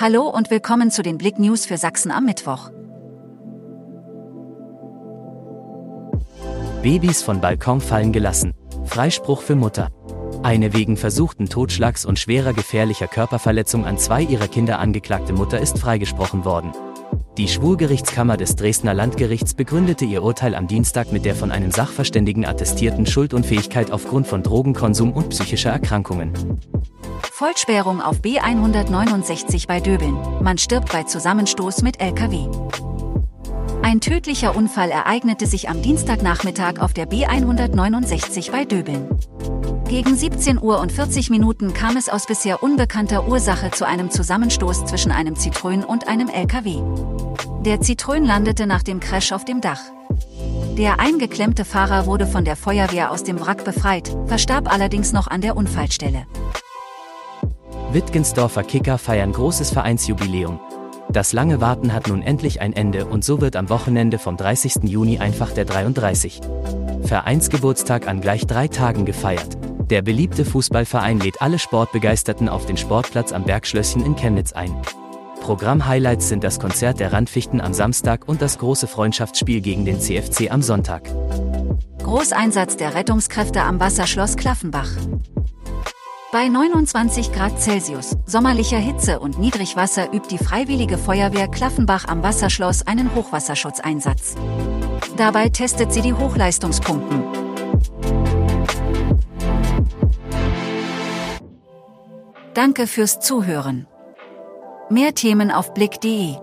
Hallo und willkommen zu den Blick News für Sachsen am Mittwoch. Babys von Balkon fallen gelassen. Freispruch für Mutter. Eine wegen versuchten Totschlags und schwerer gefährlicher Körperverletzung an zwei ihrer Kinder angeklagte Mutter ist freigesprochen worden. Die Schwurgerichtskammer des Dresdner Landgerichts begründete ihr Urteil am Dienstag mit der von einem Sachverständigen attestierten Schuldunfähigkeit aufgrund von Drogenkonsum und psychischer Erkrankungen. Vollsperrung auf B169 bei Döbeln. Man stirbt bei Zusammenstoß mit LKW. Ein tödlicher Unfall ereignete sich am Dienstagnachmittag auf der B169 bei Döbeln. Gegen 17 Uhr und 40 Minuten kam es aus bisher unbekannter Ursache zu einem Zusammenstoß zwischen einem Zitrön und einem LKW. Der Zitrön landete nach dem Crash auf dem Dach. Der eingeklemmte Fahrer wurde von der Feuerwehr aus dem Wrack befreit, verstarb allerdings noch an der Unfallstelle. Wittgensdorfer Kicker feiern großes Vereinsjubiläum. Das lange Warten hat nun endlich ein Ende und so wird am Wochenende vom 30. Juni einfach der 33. Vereinsgeburtstag an gleich drei Tagen gefeiert. Der beliebte Fußballverein lädt alle Sportbegeisterten auf den Sportplatz am Bergschlösschen in Chemnitz ein. Programm-Highlights sind das Konzert der Randfichten am Samstag und das große Freundschaftsspiel gegen den CFC am Sonntag. Großeinsatz der Rettungskräfte am Wasserschloss Klaffenbach. Bei 29 Grad Celsius, sommerlicher Hitze und Niedrigwasser übt die Freiwillige Feuerwehr Klaffenbach am Wasserschloss einen Hochwasserschutzeinsatz. Dabei testet sie die Hochleistungspumpen. Danke fürs Zuhören. Mehr Themen auf blick.de